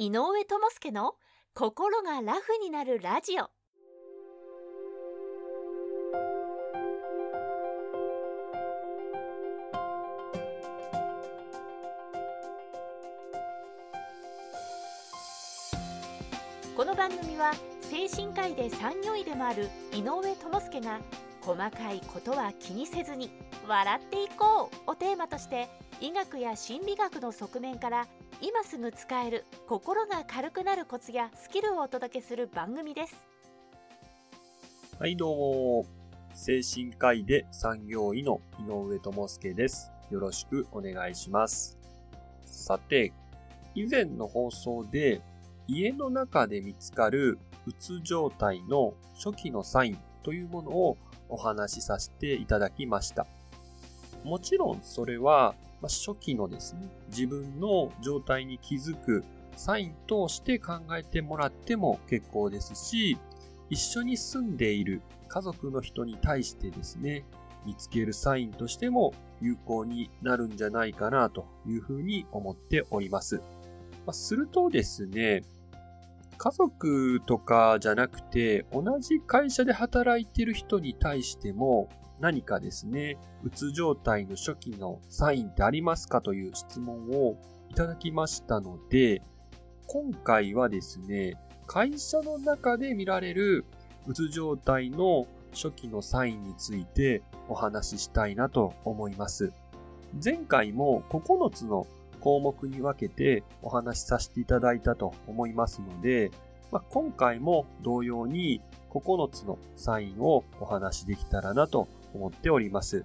井上智介の心がラフになるラジオ。この番組は精神科医で産業医でもある井上智介が細かいことは気にせずに笑っていこうをテーマとして医学や心理学の側面から今すぐ使える心が軽くなるコツやスキルをお届けする番組です。はいどうも。精神科医で産業医の井上智介です。よろしくお願いします。さて以前の放送で家の中で見つかるうつ状態の初期のサインというものをお話しさせていただきました。もちろんそれはまあ初期のですね、自分の状態に気づくサインとして考えてもらっても結構ですし、一緒に住んでいる家族の人に対してですね、見つけるサインとしても有効になるんじゃないかなというふうに思っております。まするとですね、家族とかじゃなくて、同じ会社で働いている人に対しても、何かですね、うつ状態の初期のサインってありますかという質問をいただきましたので、今回はですね、会社の中で見られるうつ状態の初期のサインについてお話ししたいなと思います。前回も9つの項目に分けてお話しさせていただいたと思いますので、まあ、今回も同様に9つのサインをお話しできたらなと思っております。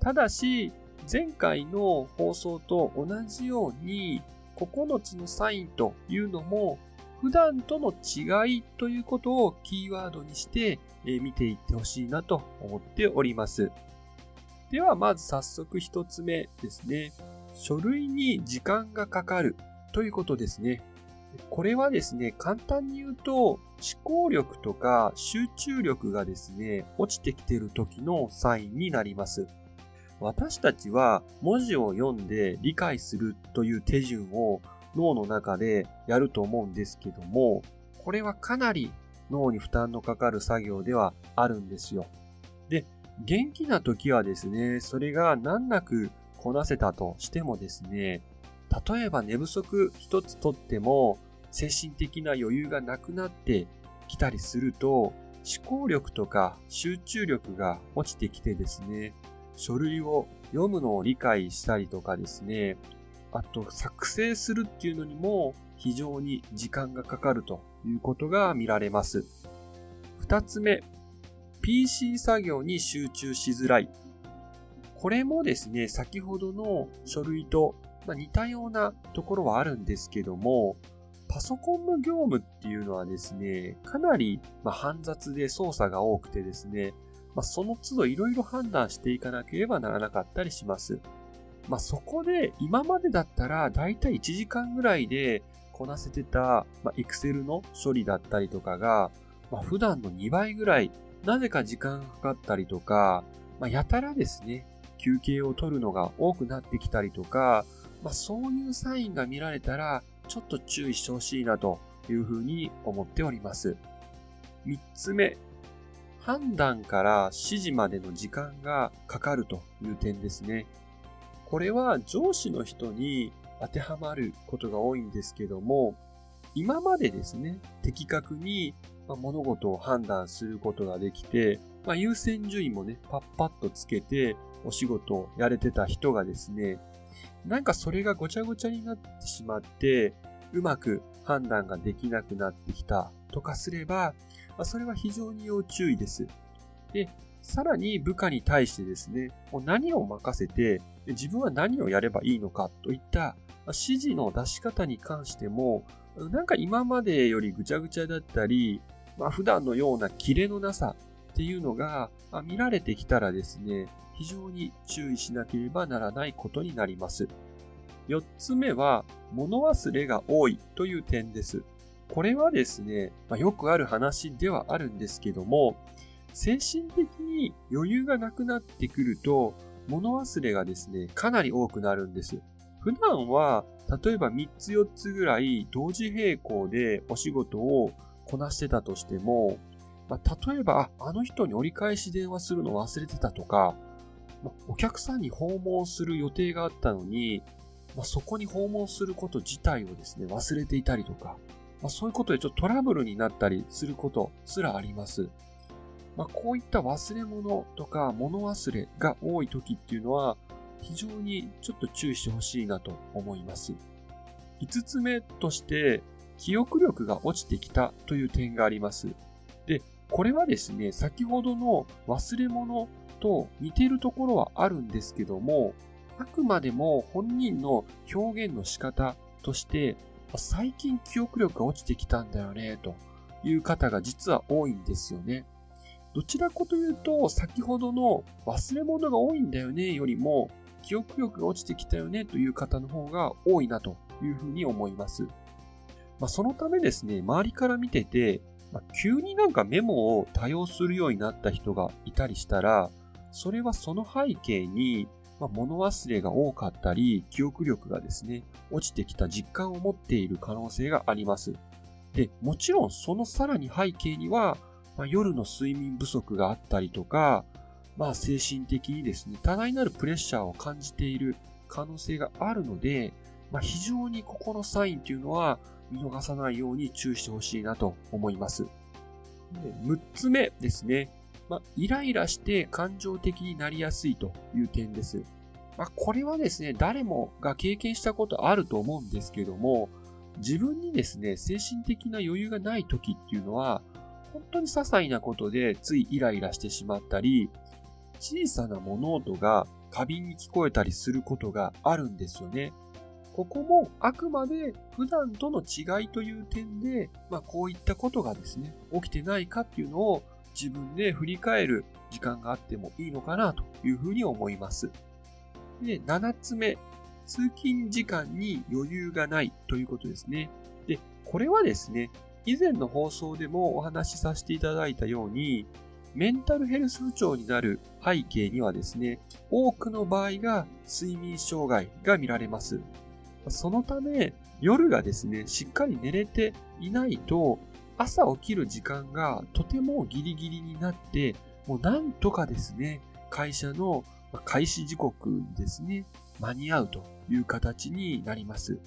ただし、前回の放送と同じように9つのサインというのも普段との違いということをキーワードにして見ていってほしいなと思っております。ではまず早速一つ目ですね。書類に時間がかかるということですね。これはですね、簡単に言うと、思考力とか集中力がですね、落ちてきてる時のサインになります。私たちは文字を読んで理解するという手順を脳の中でやると思うんですけども、これはかなり脳に負担のかかる作業ではあるんですよ。で、元気な時はですね、それが難なくこなせたとしてもですね、例えば寝不足一つとっても精神的な余裕がなくなってきたりすると思考力とか集中力が落ちてきてですね、書類を読むのを理解したりとかですね、あと作成するっていうのにも非常に時間がかかるということが見られます。二つ目、PC 作業に集中しづらいこれもですね、先ほどの書類とまあ似たようなところはあるんですけども、パソコンの業務っていうのはですね、かなり煩雑で操作が多くてですね、まあ、その都度いろいろ判断していかなければならなかったりします。まあ、そこで今までだったらだいたい1時間ぐらいでこなせてた、まあ、Excel の処理だったりとかが、まあ、普段の2倍ぐらい、なぜか時間がかかったりとか、まあ、やたらですね、休憩を取るのが多くなってきたりとか、まあ、そういうサインが見られたら、ちょっと注意してほしいなというふうに思っております。三つ目、判断から指示までの時間がかかるという点ですね。これは上司の人に当てはまることが多いんですけども、今までですね、的確に物事を判断することができて、まあ、優先順位もね、パッパッとつけて、お仕事をやれてた人がですね、なんかそれがごちゃごちゃになってしまって、うまく判断ができなくなってきたとかすれば、ま、それは非常に要注意です。で、さらに部下に対してですね、もう何を任せて、自分は何をやればいいのかといった指示の出し方に関しても、なんか今までよりぐちゃぐちゃだったり、まあ、普段のようなキレのなさっていうのが見られてきたらですね、非常に注意しなければならないことになります。4つ目は、物忘れが多いという点です。これはですね、まあ、よくある話ではあるんですけども、精神的に余裕がなくなってくると、物忘れがですね、かなり多くなるんです。普段は、例えば3つ4つぐらい同時並行でお仕事をこなしてたとしても、まあ、例えば、あの人に折り返し電話するの忘れてたとか、まあ、お客さんに訪問する予定があったのに、まあ、そこに訪問すること自体をですね、忘れていたりとか、ま、そういうことでちょっとトラブルになったりすることすらあります。ま、こういった忘れ物とか物忘れが多い時っていうのは、非常にちょっと注意してほしいなと思います。5つ目として、記憶力が落ちてきたという点があります。で、これはですね、先ほどの忘れ物と似ているところはあるんですけども、あくまでも本人の表現の仕方として、最近記憶力が落ちてきたんだよね、という方が実は多いんですよね。どちらかというと、先ほどの忘れ物が多いんだよねよりも、記憶力が落ちてきたよねという方の方が多いなというふうに思います。まあ、そのためですね、周りから見てて、まあ、急になんかメモを多用するようになった人がいたりしたら、それはその背景に、まあ、物忘れが多かったり、記憶力がですね、落ちてきた実感を持っている可能性があります。で、もちろんそのさらに背景には、まあ、夜の睡眠不足があったりとか、まあ精神的にですね、多大なるプレッシャーを感じている可能性があるので、まあ、非常にここのサインというのは見逃さないように注意してほしいなと思います。6つ目ですね。まあ、イライラして感情的になりやすいという点です。まあ、これはですね、誰もが経験したことあると思うんですけども、自分にですね、精神的な余裕がない時っていうのは、本当に些細なことでついイライラしてしまったり、小さな物音が過敏に聞こえたりすることがあるんですよね。ここもあくまで普段との違いという点で、まあこういったことがですね、起きてないかっていうのを自分で振り返る時間があってもいいのかなというふうに思います。で、7つ目、通勤時間に余裕がないということですね。で、これはですね、以前の放送でもお話しさせていただいたように、メンタルヘルス不調になる背景にはですね、多くの場合が睡眠障害が見られます。そのため、夜がですね、しっかり寝れていないと、朝起きる時間がとてもギリギリになって、もうなんとかですね、会社の開始時刻にですね、間に合うという形になります。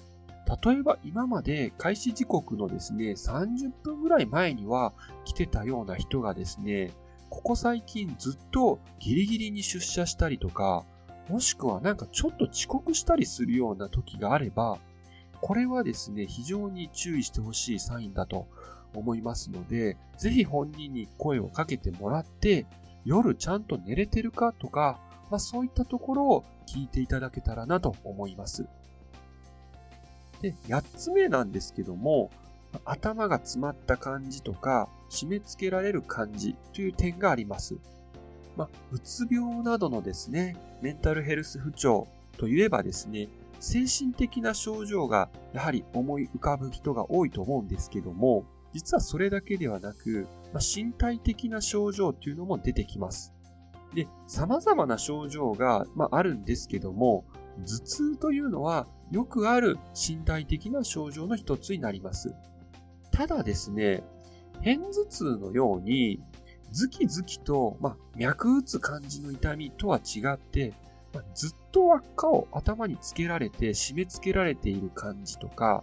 例えば今まで開始時刻のですね、30分ぐらい前には来てたような人がですね、ここ最近ずっとギリギリに出社したりとか、もしくはなんかちょっと遅刻したりするような時があれば、これはですね、非常に注意してほしいサインだと思いますので、ぜひ本人に声をかけてもらって、夜ちゃんと寝れてるかとか、まあ、そういったところを聞いていただけたらなと思います。で、8つ目なんですけども、頭が詰まった感じとか、締め付けられる感じという点があります。まあ、うつ病などのですね、メンタルヘルス不調といえばですね、精神的な症状がやはり思い浮かぶ人が多いと思うんですけども、実はそれだけではなく、まあ、身体的な症状というのも出てきます。で、様々な症状が、まあ、あるんですけども、頭痛というのはよくある身体的な症状の一つになります。ただですね、片頭痛のように、ズキズキと、まあ、脈打つ感じの痛みとは違って、まあ、ずっと輪っかを頭につけられて締め付けられている感じとか、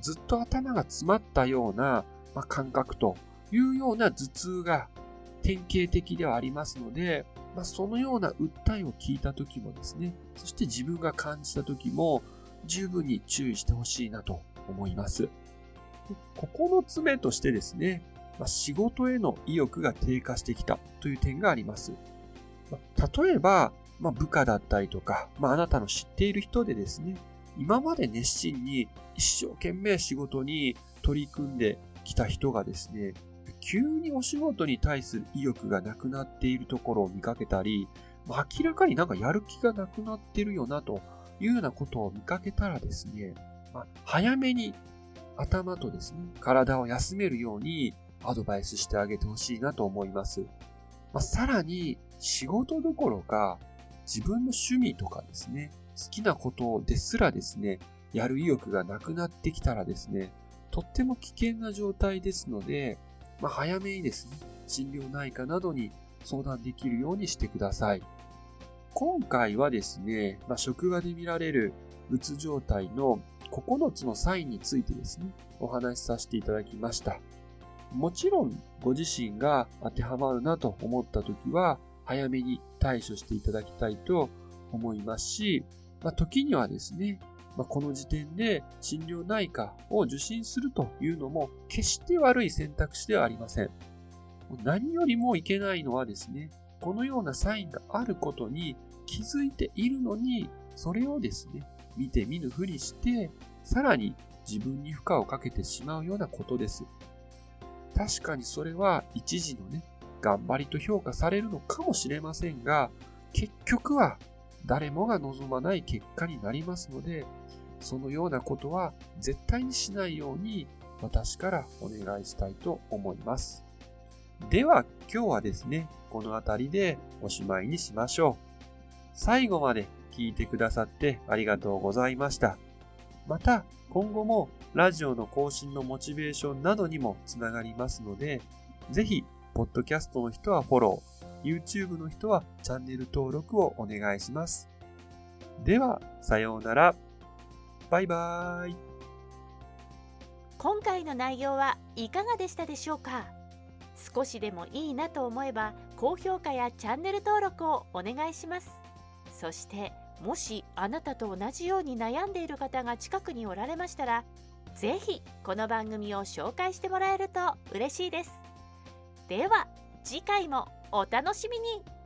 ずっと頭が詰まったような、まあ、感覚というような頭痛が典型的ではありますので、まあ、そのような訴えを聞いた時もですね、そして自分が感じた時も十分に注意してほしいなと思います。9つ目としてですね、まあ、仕事への意欲が低下してきたという点があります。まあ、例えば、まあ、部下だったりとか、まあ、あなたの知っている人でですね、今まで熱心に一生懸命仕事に取り組んできた人がですね、急にお仕事に対する意欲がなくなっているところを見かけたり、明らかになんかやる気がなくなってるよなというようなことを見かけたらですね、まあ、早めに頭とですね、体を休めるようにアドバイスしてあげてほしいなと思います。まあ、さらに、仕事どころか、自分の趣味とかですね、好きなことですらですね、やる意欲がなくなってきたらですね、とっても危険な状態ですので、まあ、早めにですね、心療内科などに相談できるようにしてください。今回はですね、まあ、職場で見られるうつ状態の9つのサインについてですね、お話しさせていただきました。もちろんご自身が当てはまるなと思った時は、早めに対処していただきたいと思いますし、まあ、時にはですね、まあ、この時点で心療内科を受診するというのも決して悪い選択肢ではありません。何よりもいけないのはですね、このようなサインがあることに気づいているのに、それをですね、見て見ぬふりして、さらに自分に負荷をかけてしまうようなことです。確かにそれは一時のね、頑張りと評価されるのかもしれませんが、結局は誰もが望まない結果になりますので、そのようなことは絶対にしないように私からお願いしたいと思います。では今日はですね、この辺りでおしまいにしましょう。最後まで聞いてくださってありがとうございました。また今後もラジオの更新のモチベーションなどにもつながりますので、ぜひ、ポッドキャストの人はフォロー、YouTube の人はチャンネル登録をお願いします。では、さようなら。バイバーイ。今回の内容はいかがでしたでしょうか？少しでもいいなと思えば高評価やチャンネル登録をお願いしますそしてもしあなたと同じように悩んでいる方が近くにおられましたら是非この番組を紹介してもらえると嬉しいです。では次回もお楽しみに。